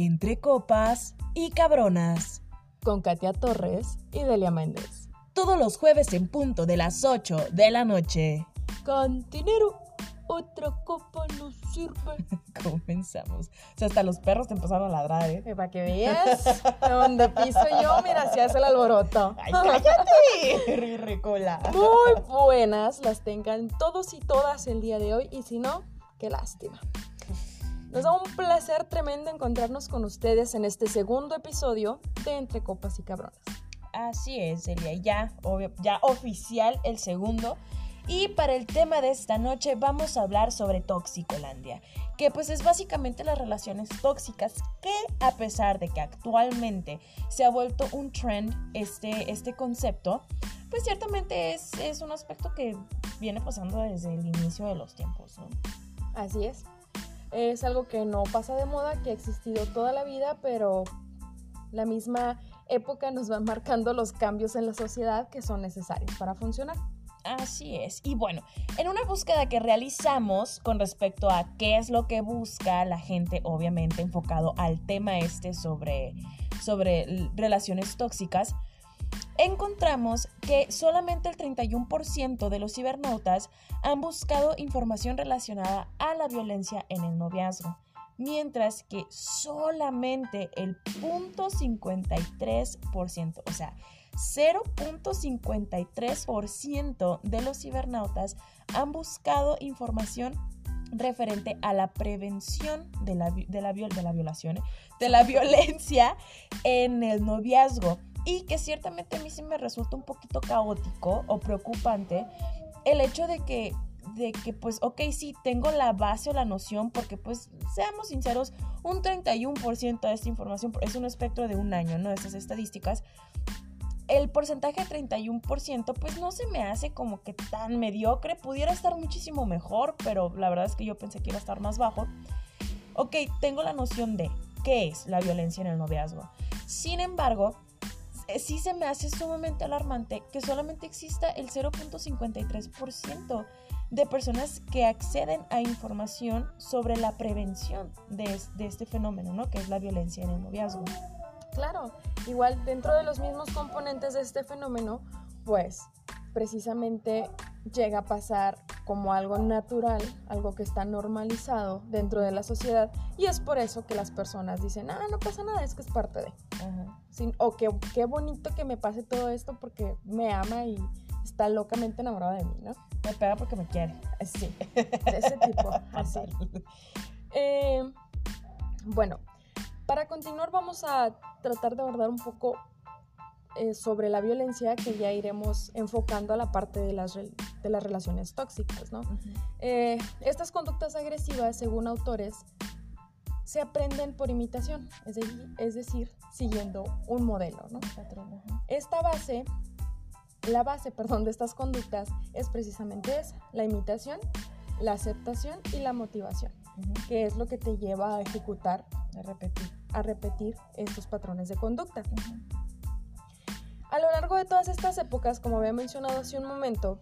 Entre Copas y Cabronas. Con Katia Torres y Delia Méndez. Todos los jueves en punto de las 8 de la noche. Cantinero, otra copa no sirve. Comenzamos. O sea, hasta los perros te empezaron a ladrar, ¿eh? Para que veas donde piso yo, mira, se hace el alboroto. ¡Ay, cállate! Rirricola. Muy buenas las tengan todos y todas el día de hoy y si no, qué lástima. Nos da un placer tremendo encontrarnos con ustedes en este segundo episodio de Entre Copas y Cabronas. Así es, Delia. Ya, obvio- ya oficial el segundo. Y para el tema de esta noche vamos a hablar sobre Toxicolandia, que pues es básicamente las relaciones tóxicas que a pesar de que actualmente se ha vuelto un trend este, este concepto, pues ciertamente es, es un aspecto que viene pasando desde el inicio de los tiempos, ¿no? Así es. Es algo que no pasa de moda, que ha existido toda la vida, pero la misma época nos va marcando los cambios en la sociedad que son necesarios para funcionar. Así es. Y bueno, en una búsqueda que realizamos con respecto a qué es lo que busca la gente, obviamente enfocado al tema este sobre, sobre relaciones tóxicas, encontramos que solamente el 31% de los cibernautas han buscado información relacionada a la violencia en el noviazgo, mientras que solamente el 0.53%, o sea, 0.53% de los cibernautas han buscado información referente a la prevención de la, de de la violación, de la violencia en el noviazgo. Y que ciertamente a mí sí me resulta un poquito caótico o preocupante el hecho de que, de que pues, ok, sí, tengo la base o la noción, porque pues, seamos sinceros, un 31% de esta información es un espectro de un año, ¿no? Estas estadísticas. El porcentaje de 31% pues no se me hace como que tan mediocre, pudiera estar muchísimo mejor, pero la verdad es que yo pensé que iba a estar más bajo. Ok, tengo la noción de qué es la violencia en el noviazgo. Sin embargo, sí se me hace sumamente alarmante que solamente exista el 0.53% de personas que acceden a información sobre la prevención de, de este fenómeno, ¿no? Que es la violencia en el noviazgo. Claro, igual dentro de los mismos componentes de este fenómeno, pues precisamente llega a pasar como algo natural, algo que está normalizado dentro de la sociedad y es por eso que las personas dicen, ah, no pasa nada, es que es parte de. Ajá. Sin- o que qué bonito que me pase todo esto porque me ama y está locamente enamorado de mí, ¿no? Me pega porque me quiere. Sí, de ese tipo, así. Eh, bueno, para continuar vamos a tratar de abordar un poco eh, sobre la violencia que ya iremos enfocando a la parte de las, de las relaciones tóxicas, ¿no? Eh, estas conductas agresivas, según autores, se aprenden por imitación, es, de- es decir, siguiendo un modelo. Esta base, la base, perdón, de estas conductas es precisamente esa, la imitación, la aceptación y la motivación, que es lo que te lleva a ejecutar, A repetir. a repetir estos patrones de conducta. A lo largo de todas estas épocas, como había mencionado hace un momento,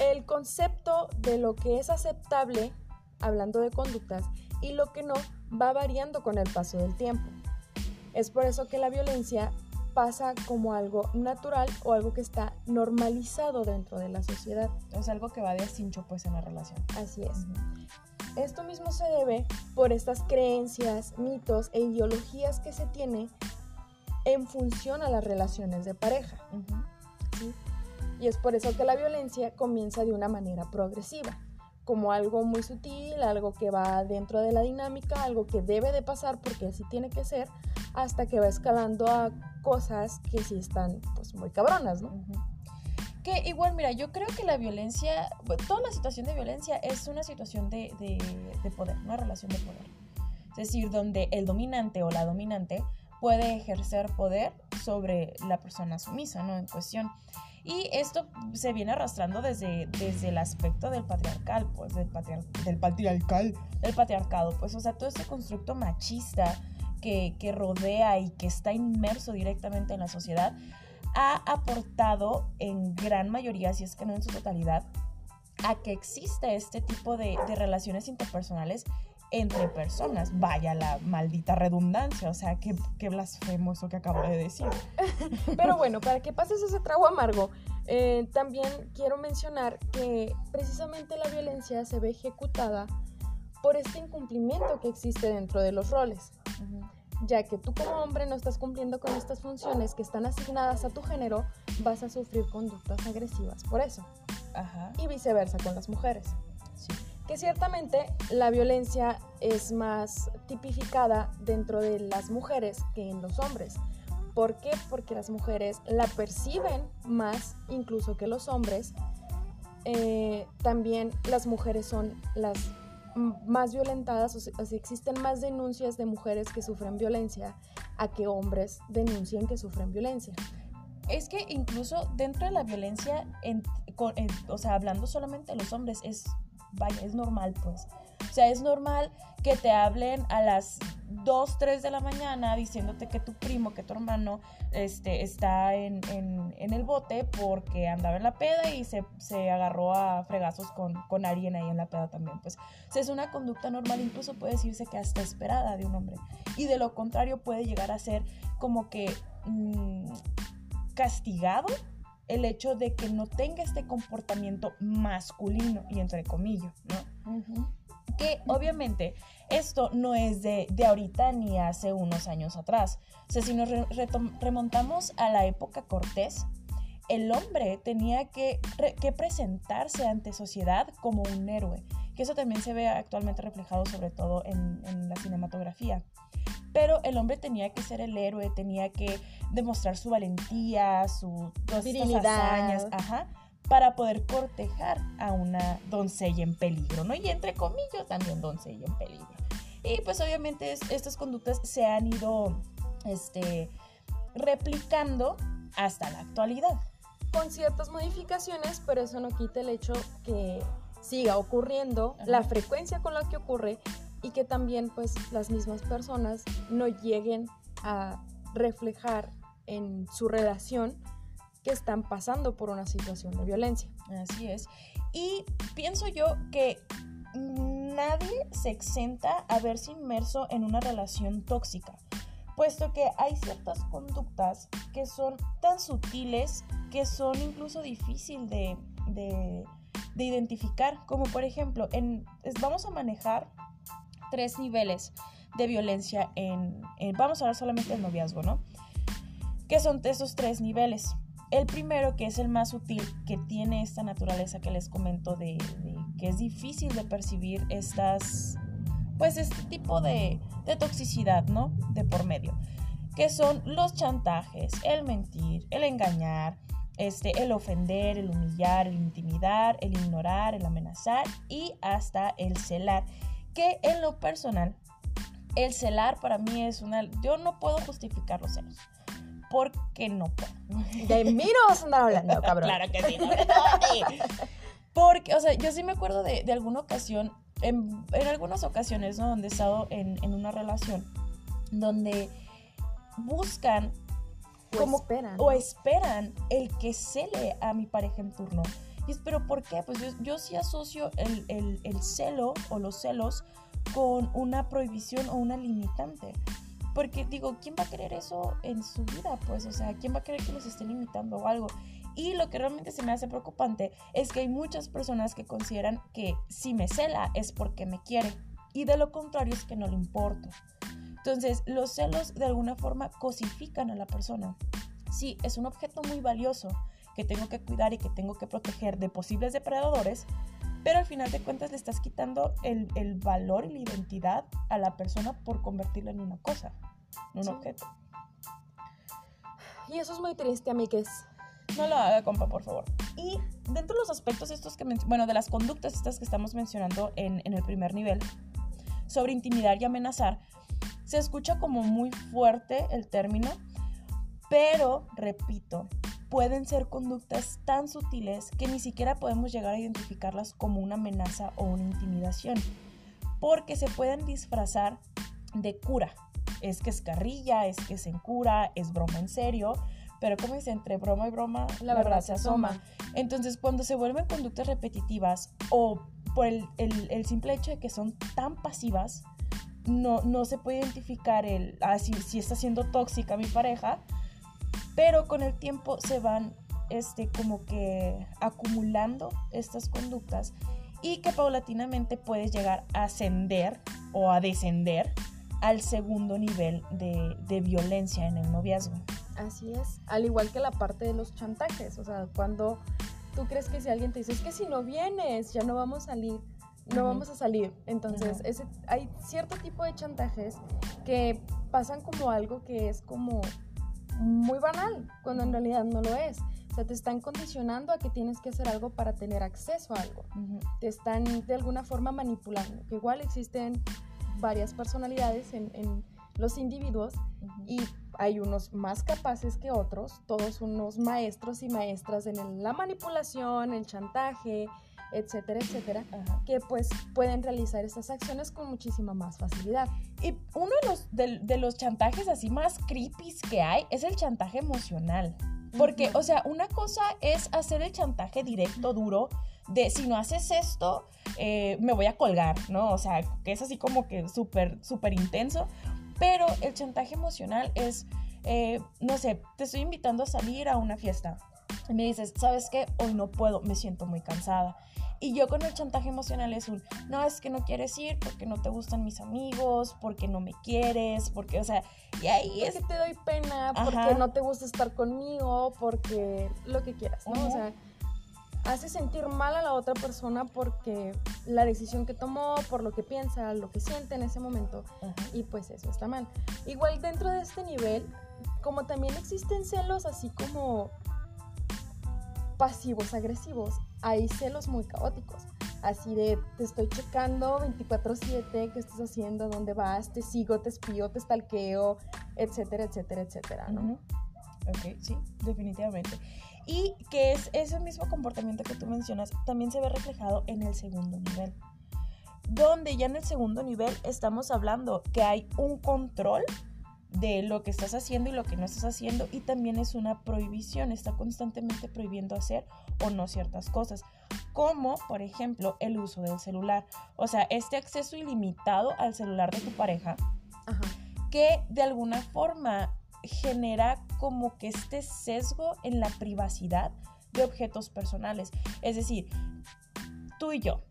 el concepto de lo que es aceptable, hablando de conductas, y lo que no, va variando con el paso del tiempo. Es por eso que la violencia pasa como algo natural o algo que está normalizado dentro de la sociedad. Es algo que va de cincho pues en la relación. Así es. Esto mismo se debe por estas creencias, mitos e ideologías que se tiene en función a las relaciones de pareja. Y es por eso que la violencia comienza de una manera progresiva, como algo muy sutil, algo que va dentro de la dinámica, algo que debe de pasar porque así tiene que ser, hasta que va escalando a cosas que sí están pues muy cabronas, ¿no? Que igual, mira, yo creo que la violencia, toda la situación de violencia es una situación de, de, de poder, una relación de poder. Es decir, donde el dominante o la dominante puede ejercer poder sobre la persona sumisa, ¿no? En cuestión. Y esto se viene arrastrando desde, desde el aspecto del patriarcal, pues, del, patriar- del patriarcal, del patriarcado, pues, o sea, todo este constructo machista que, que rodea y que está inmerso directamente en la sociedad, ha aportado en gran mayoría, si es que no en su totalidad, a que exista este tipo de, de relaciones interpersonales entre personas. Vaya la maldita redundancia, o sea, qué, qué blasfemo eso que acabo de decir. Pero bueno, para que pases ese trago amargo, eh, también quiero mencionar que precisamente la violencia se ve ejecutada por este incumplimiento que existe dentro de los roles. Ya que tú como hombre no estás cumpliendo con estas funciones que están asignadas a tu género, vas a sufrir conductas agresivas por eso. Y viceversa con las mujeres. Que ciertamente la violencia es más tipificada dentro de las mujeres que en los hombres. ¿Por qué? Porque las mujeres la perciben más incluso que los hombres. Eh, también las mujeres son las más violentadas, o sea, existen más denuncias de mujeres que sufren violencia a que hombres denuncien que sufren violencia. Es que incluso dentro de la violencia, o sea, hablando solamente de los hombres, es, vaya, es normal, pues. O sea, es normal que te hablen a las 2, 3 de la mañana diciéndote que tu primo, que tu hermano este, está en, el bote porque andaba en la peda y se, agarró a fregazos con, con, alguien ahí en la peda también. Pues o sea, es una conducta normal, incluso puede decirse que hasta esperada de un hombre. Y de lo contrario puede llegar a ser como que mm, castigado el hecho de que no tenga este comportamiento masculino y entre comillas, ¿no? Que obviamente esto no es de, ahorita ni hace unos años atrás. O sea, si nos remontamos a la época Cortés, el hombre tenía que, que, presentarse ante sociedad como un héroe, que eso también se ve actualmente reflejado sobre todo en, en la cinematografía. Pero el hombre tenía que ser el héroe, tenía que demostrar su valentía, su virilidad, ajá, para poder cortejar a una doncella en peligro, ¿no? Y entre comillas también doncella en peligro. Y pues obviamente estas conductas se han ido este, replicando hasta la actualidad. Con ciertas modificaciones, pero eso no quita el hecho que siga ocurriendo, la frecuencia con la que ocurre y que también pues las mismas personas no lleguen a reflejar en su relación que están pasando por una situación de violencia. Así es. Y pienso yo que nadie se exenta a verse inmerso en una relación tóxica, puesto que hay ciertas conductas que son tan sutiles que son incluso difícil de, de, identificar, como por ejemplo, en, vamos a manejar tres niveles de violencia en, vamos a hablar solamente del noviazgo, ¿no? ¿Qué son esos tres niveles? El primero, que es el más sutil, que tiene esta naturaleza que les comento de, que es difícil de percibir estas, pues este tipo de, de toxicidad, ¿no? De por medio, que son los chantajes, el mentir, el engañar, este, el ofender, el humillar, el intimidar, el ignorar, el amenazar y hasta el celar, que en lo personal, el celar para mí es una, yo no puedo justificar los celos porque no puedo. De mí no vas a andar hablando, cabrón. claro que sí, no, Porque, o sea, yo sí me acuerdo de, alguna ocasión, en, algunas ocasiones, ¿no? Donde he estado en, una relación, donde buscan o como, esperan. O esperan el que cele a mi pareja en turno. Y es, pero ¿por qué? Pues yo, sí asocio el, el, celo o los celos con una prohibición o una limitante. Porque digo, ¿quién va a querer eso en su vida? Pues, o sea, ¿quién va a querer que los estén limitando o algo? Y lo que realmente se me hace preocupante es que hay muchas personas que consideran que si me cela es porque me quiere. Y de lo contrario es que no le importo. Entonces, los celos de alguna forma cosifican a la persona. Sí, es un objeto muy valioso que tengo que cuidar y que tengo que proteger de posibles depredadores, pero al final de cuentas le estás quitando el, el valor y la identidad a la persona por convertirla en una cosa, en un objeto. Y eso es muy triste, amigues. No lo haga, compa, por favor. Y dentro de los aspectos estos que, bueno, de las conductas estas que estamos mencionando en, en el primer nivel, sobre intimidar y amenazar, se escucha como muy fuerte el término, pero, repito, pueden ser conductas tan sutiles que ni siquiera podemos llegar a identificarlas como una amenaza o una intimidación, porque se pueden disfrazar de cura. Es que es carrilla, es que es en cura, es broma en serio, pero como dice, entre broma y broma, la, verdad, se asoma. Entonces, cuando se vuelven conductas repetitivas o por el, el, simple hecho de que son tan pasivas, no, no se puede identificar el, ah, si, si, está siendo tóxica mi pareja, pero con el tiempo se van este, como que acumulando estas conductas y que paulatinamente puedes llegar a ascender o a descender al segundo nivel de, de violencia en el noviazgo. Así es, al igual que la parte de los chantajes, o sea, cuando tú crees que si alguien te dice, es que si no vienes, ya no vamos a salir, no vamos a salir. Entonces, ese, hay cierto tipo de chantajes que pasan como algo que es como muy banal, cuando en realidad no lo es. O sea, te están condicionando a que tienes que hacer algo para tener acceso a algo. Te están de alguna forma manipulando. Que igual existen varias personalidades en, en los individuos y hay unos más capaces que otros, todos unos maestros y maestras en la manipulación, el chantaje, etcétera, etcétera, que pues pueden realizar estas acciones con muchísima más facilidad. Y uno de los, de, los chantajes así más creepy que hay es el chantaje emocional. Porque, o sea, una cosa es hacer el chantaje directo, duro, de si no haces esto, eh, me voy a colgar, ¿no? O sea, que es así como que súper, súper intenso. Pero el chantaje emocional es, eh, no sé, te estoy invitando a salir a una fiesta. Y me dices, ¿sabes qué? Hoy no puedo, me siento muy cansada. Y yo con el chantaje emocional es un, no, es que no quieres ir porque no te gustan mis amigos, porque no me quieres, porque, o sea, y ahí es... que te doy pena, porque no te gusta estar conmigo, porque lo que quieras, ¿no? O sea, hace sentir mal a la otra persona porque la decisión que tomó, por lo que piensa, lo que siente en ese momento, y pues eso está mal. Igual dentro de este nivel, como también existen celos así como pasivos agresivos, hay celos muy caóticos. Así de, te estoy checando 24/7, qué estás haciendo, dónde vas, te sigo, te espío, te stalkeo, etcétera, etcétera, etcétera, ¿no? Ok, sí, definitivamente. Y que es ese mismo comportamiento que tú mencionas también se ve reflejado en el segundo nivel. Donde ya en el segundo nivel estamos hablando que hay un control de lo que estás haciendo y lo que no estás haciendo y también es una prohibición, está constantemente prohibiendo hacer o no ciertas cosas, como por ejemplo el uso del celular, o sea, este acceso ilimitado al celular de tu pareja, que de alguna forma genera como que este sesgo en la privacidad de objetos personales. Es decir, tú y yo,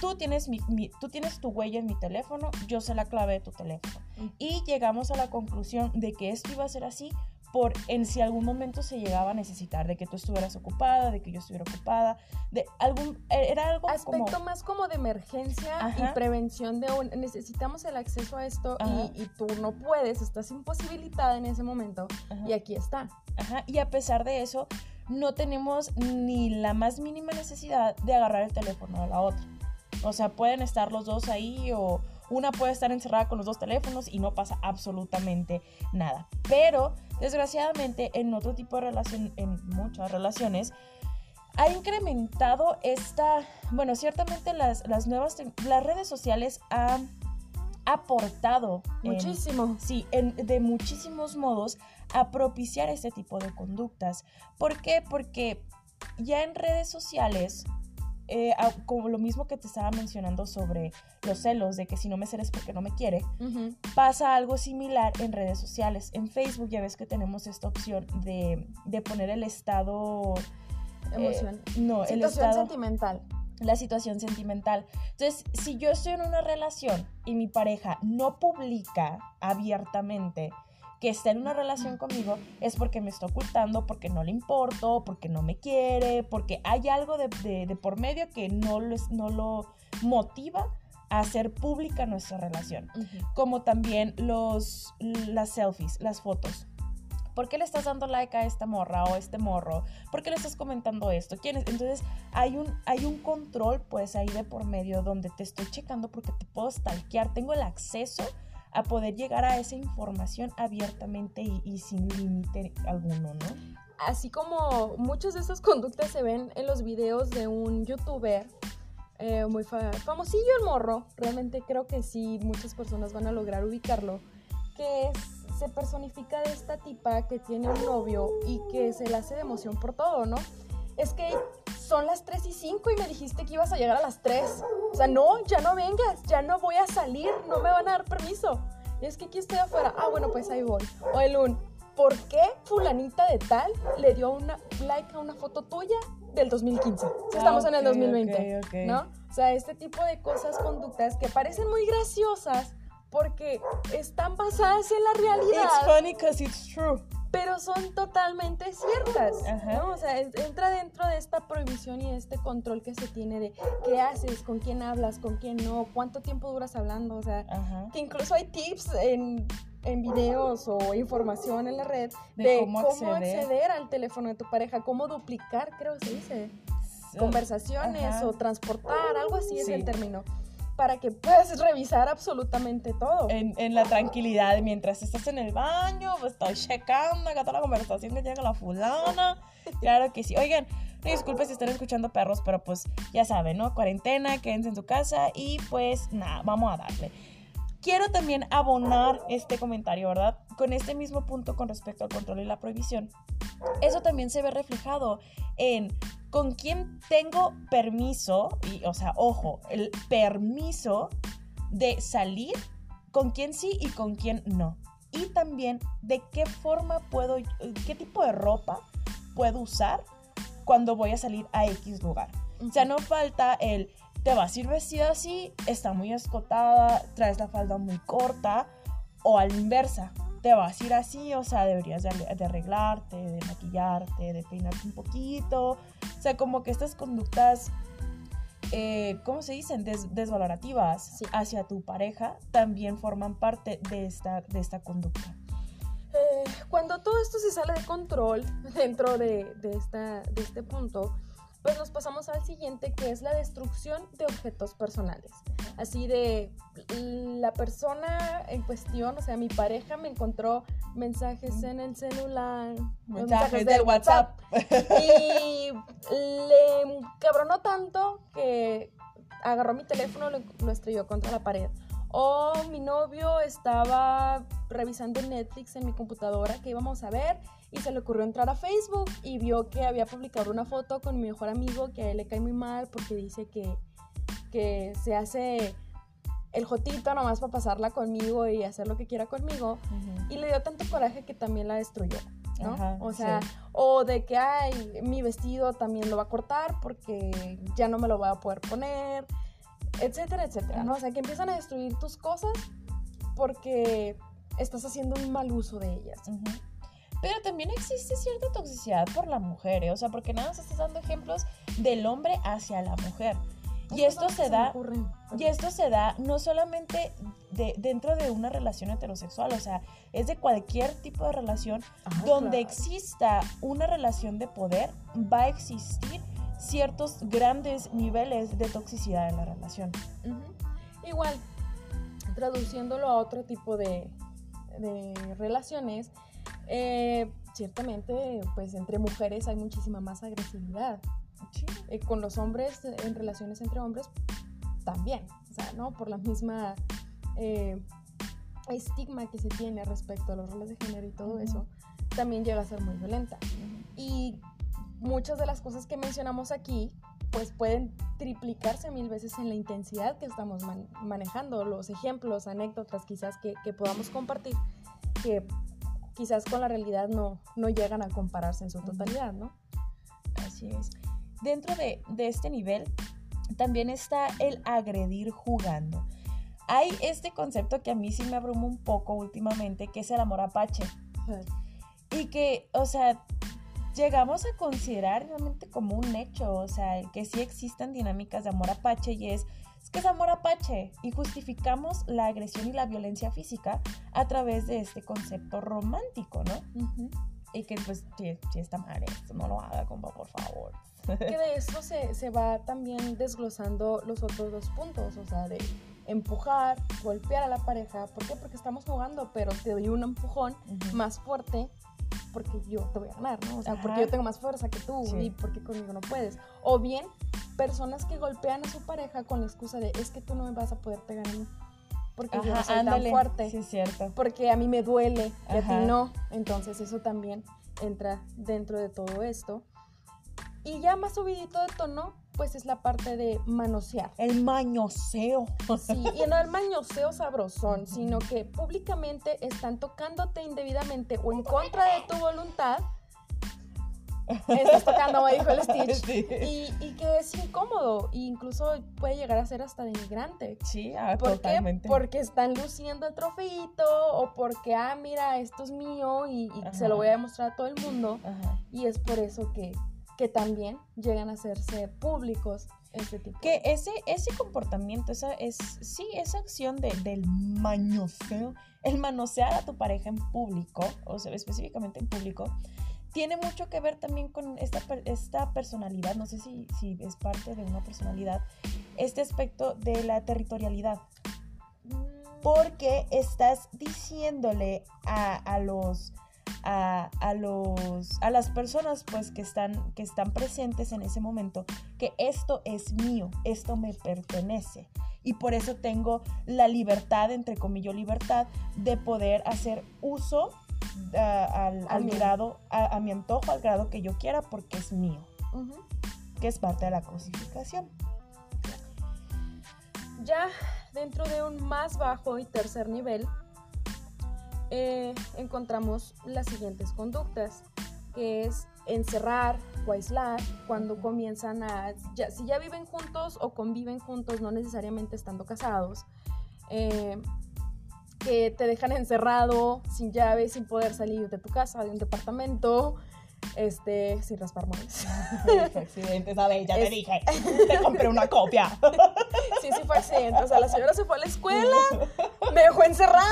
tú tienes, mi, tú tienes tu huella en mi teléfono, yo sé la clave de tu teléfono. Y llegamos a la conclusión de que esto iba a ser así por en si algún momento se llegaba a necesitar, de que tú estuvieras ocupada, de que yo estuviera ocupada, de algún, e, era algo Aspecto más como de emergencia y prevención de un, necesitamos el acceso a esto y, tú no puedes, estás imposibilitada en ese momento y aquí está. Ajá, y a pesar de eso, no tenemos ni la más mínima necesidad de agarrar el teléfono de la otra. O sea, pueden estar los dos ahí o una puede estar encerrada con los dos teléfonos y no pasa absolutamente nada. Pero Desgraciadamente, en otro tipo de relación, en muchas relaciones, ha incrementado esta, bueno, ciertamente las, nuevas, las redes sociales han aportado muchísimo. sí, de muchísimos modos a propiciar este tipo de conductas. ¿Por qué? Porque ya en redes sociales eh, como lo mismo que te estaba mencionando sobre los celos, de que si no me celes porque no me quiere, pasa algo similar en redes sociales. En Facebook ya ves que tenemos esta opción de, poner el estado... Emoción. Eh, no, situación el estado... sentimental la situación sentimental. Entonces, si yo estoy en una relación y mi pareja no publica abiertamente que está en una relación conmigo es porque me está ocultando, porque no le importo, porque no me quiere, porque hay algo de, por medio que no lo, no lo motiva a hacer pública nuestra relación. Como también los, las selfies, las fotos. ¿Por qué le estás dando like a esta morra o a este morro? ¿Por qué le estás comentando esto? ¿Quién es? Entonces hay un, hay un control pues ahí de por medio donde te estoy checando porque te puedo stalkear, tengo el acceso a poder llegar a esa información abiertamente y, sin límite alguno, ¿no? Así como muchas de esas conductas se ven en los videos de un youtuber eh, muy famosillo el morro, realmente creo que sí, muchas personas van a lograr ubicarlo, que se personifica de esta tipa que tiene un novio y que se le hace de emoción por todo, ¿no? Es que son las 3 y 5 y me dijiste que ibas a llegar a las 3. O sea, no, ya no vengas, ya no voy a salir, no me van a dar permiso. es que aquí estoy afuera. Ah, bueno, pues ahí voy. O el un, ¿por qué fulanita de tal le dio una like a una foto tuya del 2015? Si estamos en el 2020, ¿no? O sea, este tipo de cosas, conductas que parecen muy graciosas porque están basadas en la realidad. It's funny because it's true pero son totalmente ciertas, ¿no? O sea, entra dentro de esta prohibición y este control que se tiene de qué haces, con quién hablas, con quién no, cuánto tiempo duras hablando, o sea, que incluso hay tips en, en videos o información en la red de, cómo, acceder. al teléfono de tu pareja, cómo duplicar, creo que se dice, conversaciones o transportar, algo así es el término para que puedas revisar absolutamente todo. En, la tranquilidad, mientras estás en el baño, pues estoy checando acá toda la conversación que con la fulana. Claro que sí. Oigan, disculpe si están escuchando perros, pero pues ya saben, ¿no? Cuarentena, quédense en su casa y pues nada, vamos a darle. Quiero también abonar este comentario, ¿verdad? Con este mismo punto con respecto al control y la prohibición. Eso también se ve reflejado en con quién tengo permiso, y, o sea, ojo, el permiso de salir, con quién sí y con quién no. Y también de qué forma puedo, qué tipo de ropa puedo usar cuando voy a salir a X lugar. O sea, no falta el, te vas a ir vestida así, está muy escotada, traes la falda muy corta, o a la inversa, te vas a ir así, o sea, deberías de, arreglarte, de maquillarte, de peinarte un poquito. O sea, como que estas conductas, eh, ¿cómo se dicen? desvalorativas hacia tu pareja también forman parte de esta, de esta conducta. Eh, cuando todo esto se sale de control dentro de, de, esta, de este punto, pues nos pasamos al siguiente, que es la destrucción de objetos personales. Así de la persona en cuestión, o sea, mi pareja me encontró mensajes en el celular, mensajes, del WhatsApp. Y le cabronó tanto que agarró mi teléfono y lo estrelló contra la pared. O mi novio estaba revisando Netflix en mi computadora que íbamos a ver y se le ocurrió entrar a Facebook y vio que había publicado una foto con mi mejor amigo que a él le cae muy mal porque dice que, que se hace el jotito nomás para pasarla conmigo y hacer lo que quiera conmigo y le dio tanto coraje que también la destruyó. ¿no? o sea, o de que, ay, mi vestido también lo va a cortar porque ya no me lo voy a poder poner, etcétera, etcétera, ¿no? O sea, que empiezan a destruir tus cosas porque estás haciendo un mal uso de ellas. Pero también existe cierta toxicidad por la mujer, ¿eh? o sea, porque nada más estás dando ejemplos del hombre hacia la mujer. Y esto se da, y esto se da no solamente de, dentro de una relación heterosexual, o sea, es de cualquier tipo de relación ah, donde exista una relación de poder, va a existir ciertos grandes niveles de toxicidad en la relación. Igual, traduciéndolo a otro tipo de, de relaciones, eh, ciertamente, pues entre mujeres hay muchísima más agresividad. Eh, con los hombres, en relaciones entre hombres, también. O sea, ¿no? Por la misma eh, estigma que se tiene respecto a los roles de género y todo eso, también llega a ser muy violenta. Y muchas de las cosas que mencionamos aquí, pues pueden triplicarse mil veces en la intensidad que estamos manejando, los ejemplos, anécdotas quizás que, que podamos compartir, que quizás con la realidad no, no llegan a compararse en su totalidad, ¿no? Así es. Dentro de, este nivel también está el agredir jugando. Hay este concepto que a mí sí me abruma un poco últimamente, que es el amor apache. Y que, o sea, llegamos a considerar realmente como un hecho, o sea, que sí existen dinámicas de amor apache y es es que es amor apache y justificamos la agresión y la violencia física a través de este concepto romántico, ¿no? Y que pues si, está mal no lo haga, compa, por favor. Que de eso se, se va también desglosando los otros dos puntos, o sea, de empujar, golpear a la pareja. ¿Por qué? Porque estamos jugando, pero te doy un empujón más fuerte porque yo te voy a ganar, ¿no? O sea, porque yo tengo más fuerza que tú y porque conmigo no puedes. O bien, personas que golpean a su pareja con la excusa de es que tú no me vas a poder pegar a mí. Porque yo no soy tan fuerte. Sí, cierto. Porque a mí me duele y a ti no. Entonces eso también entra dentro de todo esto. Y ya más subidito de tono, pues es la parte de manosear. El mañoseo. Sí, y no el mañoseo sabrosón, sino que públicamente están tocándote indebidamente o en contra de tu voluntad. Estás tocando, me dijo el Stitch. Sí. Y, y que es incómodo, e incluso puede llegar a ser hasta denigrante. Sí, ah, ¿Por totalmente. qué? Porque están luciendo el trofeito o porque, ah, mira, esto es mío y, y se lo voy a demostrar a todo el mundo. Ajá. Y es por eso que, que también llegan a hacerse públicos este tipo. Que ese, ese comportamiento, esa es, sí, esa acción de, del mañoseo, el manosear a tu pareja en público, o sea, específicamente en público, tiene mucho que ver también con esta, esta personalidad, no sé si, si es parte de una personalidad, este aspecto de la territorialidad. Porque estás diciéndole a, a los a, a los a las personas pues que están que están presentes en ese momento que esto es mío, esto me pertenece. Y por eso tengo la libertad, entre comillas, libertad, de poder hacer uso ah, al, al grado, a, a mi antojo, al grado que yo quiera, porque es mío, que es parte de la cosificación. Ya dentro de un más bajo y tercer nivel, eh, encontramos las siguientes conductas, que es encerrar o aislar cuando comienzan a, ya- si ya viven juntos o conviven juntos, no necesariamente estando casados, eh, que te dejan encerrado, sin llave, sin poder salir de tu casa, de un departamento, este, sin raspar muebles. accidente, ¿sabes? Ya Es- te dije, te compré una copia. Sí, sí fue accidente. O sea, la señora se fue a la escuela, me dejó encerrada,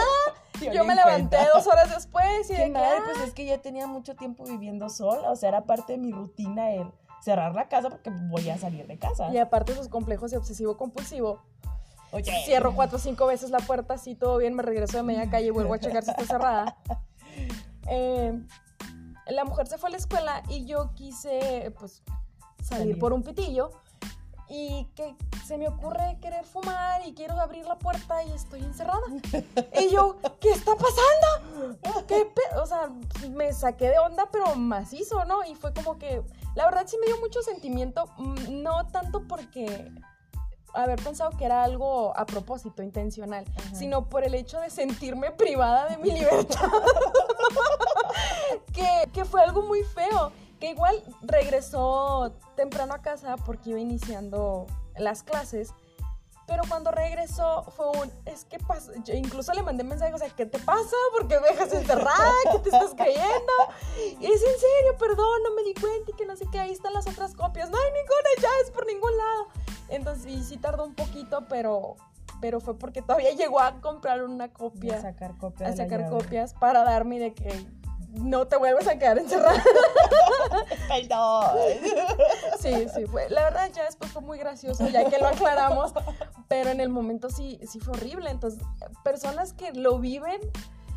Yo me levanté cuenta. dos horas después y de madre, ah, pues es que ya tenía mucho tiempo viviendo sola, o sea, era parte de mi rutina el cerrar la casa porque voy a salir de casa. Y aparte sus complejos de obsesivo compulsivo. Oye, Cierro cuatro o cinco veces la puerta, así todo bien, me regreso de media calle y vuelvo a checar si está cerrada. Eh, la mujer se fue a la escuela y yo quise, pues, salir, Salir. por un pitillo. Y que se me ocurre querer fumar y quiero abrir la puerta y estoy encerrada. Y yo, ¿qué está pasando? ¿Qué pe-?" o sea, me saqué de onda, pero macizo, ¿no? Y fue como que, la verdad sí me dio mucho sentimiento, mm, no tanto porque haber pensado que era algo a propósito, intencional, Ajá. sino por el hecho de sentirme privada de mi libertad. que, que fue algo muy feo. Que igual regresó temprano a casa porque iba iniciando las clases. Pero cuando regresó fue un, es que pasa, yo incluso le mandé mensaje, o sea, ¿qué te pasa? ¿Por qué me dejas encerrada? ¿Qué te estás creyendo? Y es en serio, perdón, no me di cuenta y que no sé qué, ahí están las otras copias. No hay ninguna llaves por ningún lado. Entonces, y sí tardó un poquito, pero, pero fue porque todavía llegó a comprar una a copia, sacar copias. a sacar copias para darme de que no te vuelves a quedar encerrada. Perdón. Sí, sí, fue. La verdad ya después fue muy gracioso, ya que lo aclaramos, pero en el momento sí, sí fue horrible. Entonces, personas que lo viven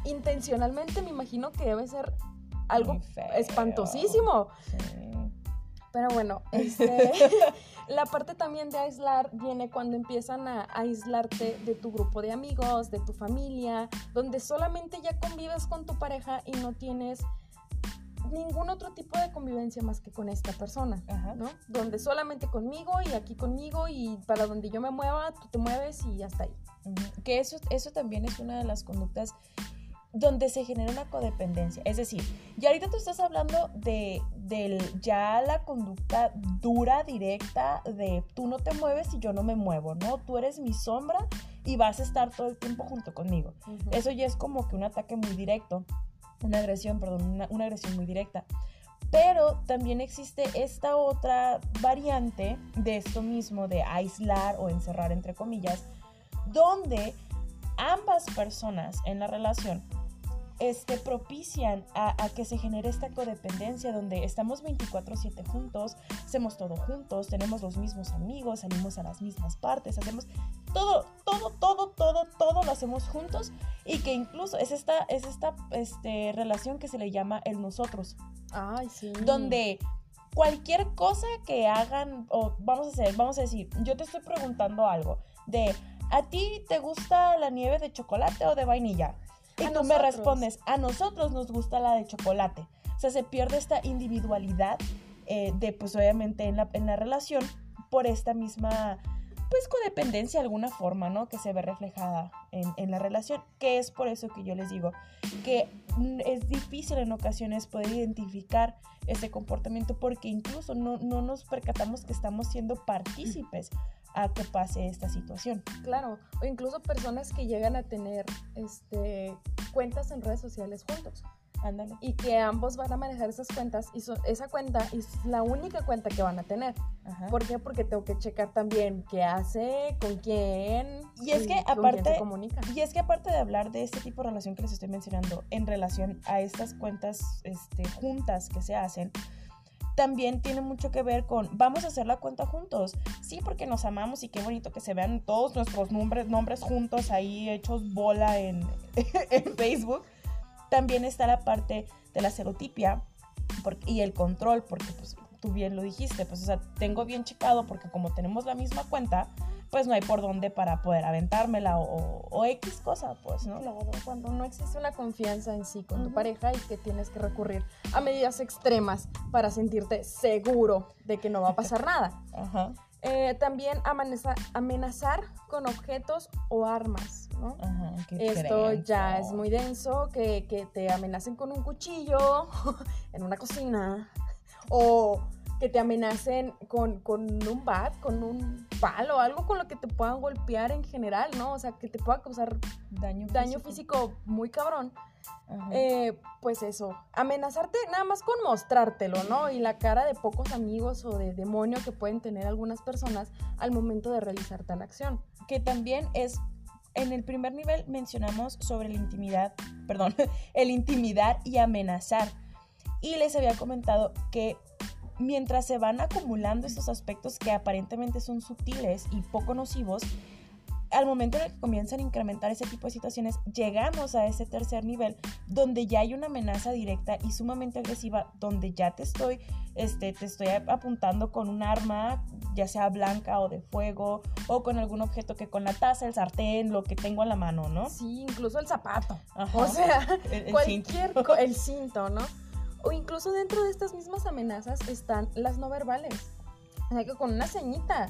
intencionalmente, me imagino que debe ser algo espantosísimo. Sí. Pero bueno, este, la parte también de aislar viene cuando empiezan a, aislarte de tu grupo de amigos, de tu familia, donde solamente ya convives con tu pareja y no tienes ningún otro tipo de convivencia más que con esta persona, Ajá. ¿no? Donde solamente conmigo y aquí conmigo y para donde yo me mueva, tú te mueves y hasta ahí. Que eso, eso también es una de las conductas donde se genera una codependencia. Es decir, ya ahorita tú estás hablando de del, ya la conducta dura, directa, de tú no te mueves y yo no me muevo, ¿no? Tú eres mi sombra y vas a estar todo el tiempo junto conmigo. Eso ya es como que un ataque muy directo, una agresión, perdón, una, una agresión muy directa. Pero también existe esta otra variante de esto mismo, de aislar o encerrar, entre comillas, donde ambas personas en la relación este, propician a, a que se genere esta codependencia donde estamos 24/7 juntos, hacemos todo juntos, tenemos los mismos amigos, salimos a las mismas partes, hacemos todo, todo, todo, todo, todo lo hacemos juntos y que incluso es esta, es esta este, relación que se le llama el nosotros, Ay, sí. donde cualquier cosa que hagan, o vamos a hacer, vamos a decir, yo te estoy preguntando algo de, ¿a ti te gusta la nieve de chocolate o de vainilla? Y tú me nosotros. respondes, a nosotros nos gusta la de chocolate. O sea, se pierde esta individualidad eh, de, pues obviamente en la, en la relación, por esta misma pues codependencia de alguna forma, ¿no? Que se ve reflejada en, en, la relación, que es por eso que yo les digo que es difícil en ocasiones poder identificar ese comportamiento porque incluso no, no nos percatamos que estamos siendo partícipes a que pase esta situación. Claro, o incluso personas que llegan a tener este, cuentas en redes sociales juntos. Ándale. Y que ambos van a manejar esas cuentas y esa cuenta es la única cuenta que van a tener. ¿Por qué? Porque tengo que checar también qué hace, con quién. Y es que aparte comunica. Y es que aparte de hablar de este tipo de relación que les estoy mencionando en relación a estas cuentas este, juntas que se hacen, también tiene mucho que ver con vamos a hacer la cuenta juntos. Sí, porque nos amamos y qué bonito que se vean todos nuestros nombres, nombres juntos ahí hechos bola en, en Facebook también está la parte de la serotipia y el control, porque pues tú bien lo dijiste, pues o sea, tengo bien checado porque como tenemos la misma cuenta, pues no hay por dónde para poder aventármela o, X cosa, pues, ¿no? Claro, cuando no existe una confianza en sí con tu pareja y que tienes que recurrir a medidas extremas para sentirte seguro de que no va a pasar nada. Ajá. Eh, también amenazar, amenazar con objetos o armas, ¿no? Esto ya es muy denso, que, que, te amenacen con un cuchillo en una cocina o que te amenacen con, con, un bat, con un palo, algo con lo que te puedan golpear en general, ¿no? O sea, que te pueda causar daño, daño físico muy cabrón. Eh, pues eso, amenazarte nada más con mostrártelo, ¿no? Y la cara de pocos amigos o de demonio que pueden tener algunas personas al momento de realizar tal acción. Que también es, en el primer nivel mencionamos sobre la intimidad, perdón, el intimidar y amenazar. Y les había comentado que mientras se van acumulando estos aspectos que aparentemente son sutiles y poco nocivos, al momento en el que comienzan a incrementar ese tipo de situaciones, llegamos a ese tercer nivel donde ya hay una amenaza directa y sumamente agresiva, donde ya te estoy, este, te estoy apuntando con un arma, ya sea blanca o de fuego, o con algún objeto que con la taza, el sartén, lo que tengo a la mano, ¿no? Sí, incluso el zapato. O sea, el, cualquier, cinto. el cinto, ¿no? O incluso dentro de estas mismas amenazas están las no verbales. O sea, que con una ceñita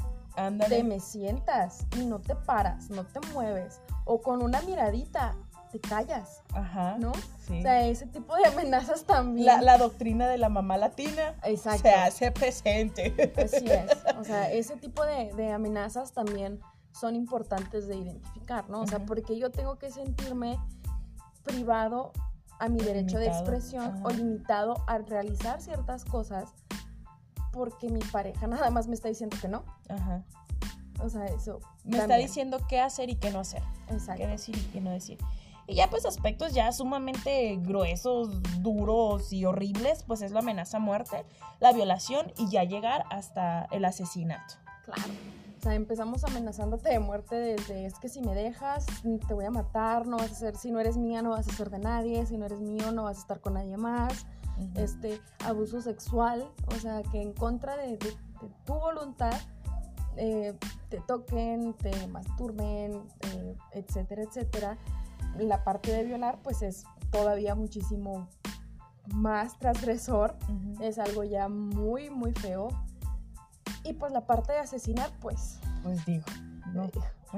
te me sientas y no te paras, no te mueves. O con una miradita te callas. Ajá. ¿No? Sí. O sea, ese tipo de amenazas también. La, la, doctrina de la mamá latina Exacto. se hace presente. Así es. O sea, ese tipo de, de amenazas también son importantes de identificar, ¿no? O sea, porque yo tengo que sentirme privado a mi derecho de expresión o limitado a realizar ciertas cosas porque mi pareja nada más me está diciendo que no. Ajá. O sea, eso. Me está diciendo qué hacer y qué no hacer. Exacto. Qué decir y qué no decir. Y ya pues aspectos ya sumamente gruesos, duros y horribles, pues es la amenaza a muerte, la violación y ya llegar hasta el asesinato. Claro. O sea, empezamos amenazándote de muerte desde es que si me dejas, te voy a matar, no vas a ser, si no eres mía, no vas a ser de nadie, si no eres mío, no vas a estar con nadie más este, abuso sexual, o sea, que en contra de, tu voluntad eh, te toquen, te masturben, eh, etcétera, etcétera. La parte de violar, pues es todavía muchísimo más transgresor, es algo ya muy, muy feo. Y pues la parte de asesinar, pues... Pues digo, no.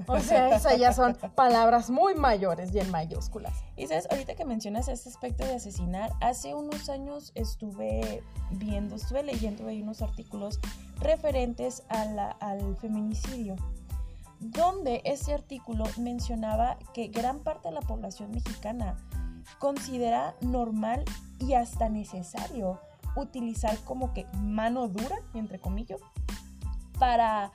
O sea, esas ya son palabras muy mayores y en mayúsculas. Y sabes, ahorita que mencionas este aspecto de asesinar, hace unos años estuve viendo, estuve leyendo ahí unos artículos referentes al feminicidio, donde ese artículo mencionaba que gran parte de la población mexicana considera normal y hasta necesario utilizar como que mano dura, entre comillas, para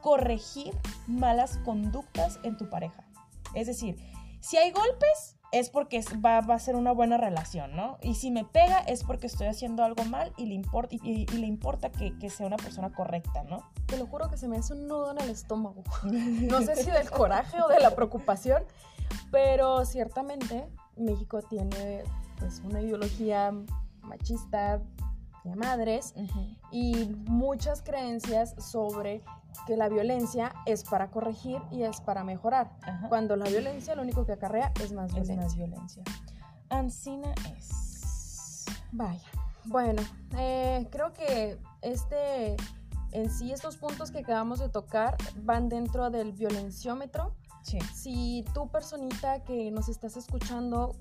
corregir malas conductas en tu pareja. Es decir, si hay golpes, es porque va, a ser una buena relación, ¿no? Y si me pega, es porque estoy haciendo algo mal y le, importa, y, le importa que, sea una persona correcta, ¿no? Te lo juro que se me hace un nudo en el estómago. No sé si del coraje o de la preocupación, pero ciertamente México tiene pues una ideología machista madres y muchas creencias sobre que la violencia es para corregir y es para mejorar. Cuando la violencia lo único que acarrea es más violencia. Es más violencia. Ancina es. Vaya. Bueno, eh, creo que este en sí estos puntos que acabamos de tocar van dentro del violenciómetro. Sí. Si tú, personita que nos estás escuchando,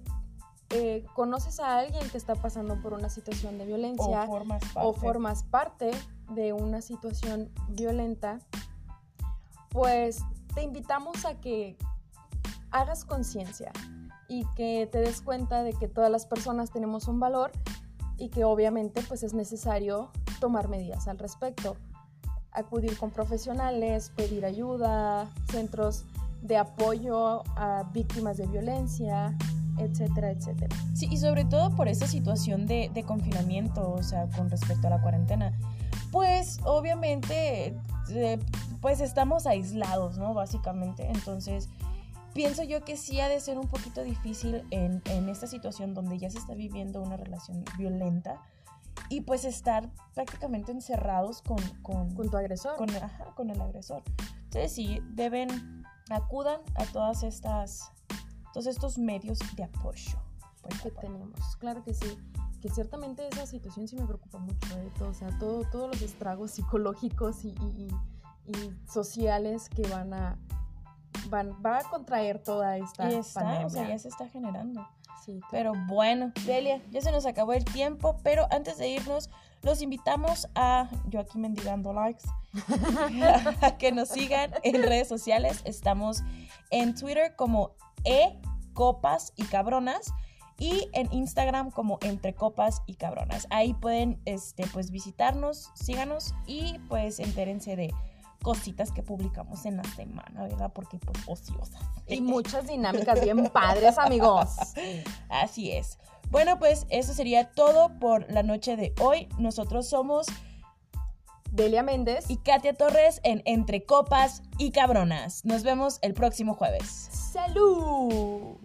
eh, conoces a alguien que está pasando por una situación de violencia O formas parte. o formas parte de una situación violenta, pues te invitamos a que hagas conciencia y que te des cuenta de que todas las personas tenemos un valor y que obviamente pues es necesario tomar medidas al respecto. Acudir con profesionales, pedir ayuda, centros de apoyo a víctimas de violencia, etcétera, etcétera. Sí, y sobre todo por esa situación de, de confinamiento, o sea, con respecto a la cuarentena. Pues obviamente, eh, pues estamos aislados, ¿no? Básicamente. Entonces, pienso yo que sí ha de ser un poquito difícil en, en esta situación donde ya se está viviendo una relación violenta y pues estar prácticamente encerrados con, con, Con tu agresor. con, ajá, con el agresor. Entonces sí, deben, acudan a todas estas, todos estos medios de apoyo. Que tenemos. Claro que sí. Que ciertamente esa situación sí me preocupa mucho, ¿eh? Todo, o sea, todo, todos los estragos psicológicos y, y- y- y sociales que van a van, va a contraer toda esta Y está, pandemia. o sea, ya se está generando. Sí, claro. Pero bueno, Delia, ya se nos acabó el tiempo, pero antes de irnos, los invitamos a, yo aquí mendigando likes, a que nos sigan en redes sociales. Estamos en Twitter como e copas y cabronas y en Instagram como entre copas y cabronas. Ahí pueden este pues visitarnos, síganos y pues entérense de cositas que publicamos en la semana, ¿verdad? Porque pues ociosas. Y muchas dinámicas bien padres, amigos. Así es. Bueno, pues eso sería todo por la noche de hoy. Nosotros somos Delia Méndez. y Katia Torres en Entre Copas y Cabronas. Nos vemos el próximo jueves. ¡Salud!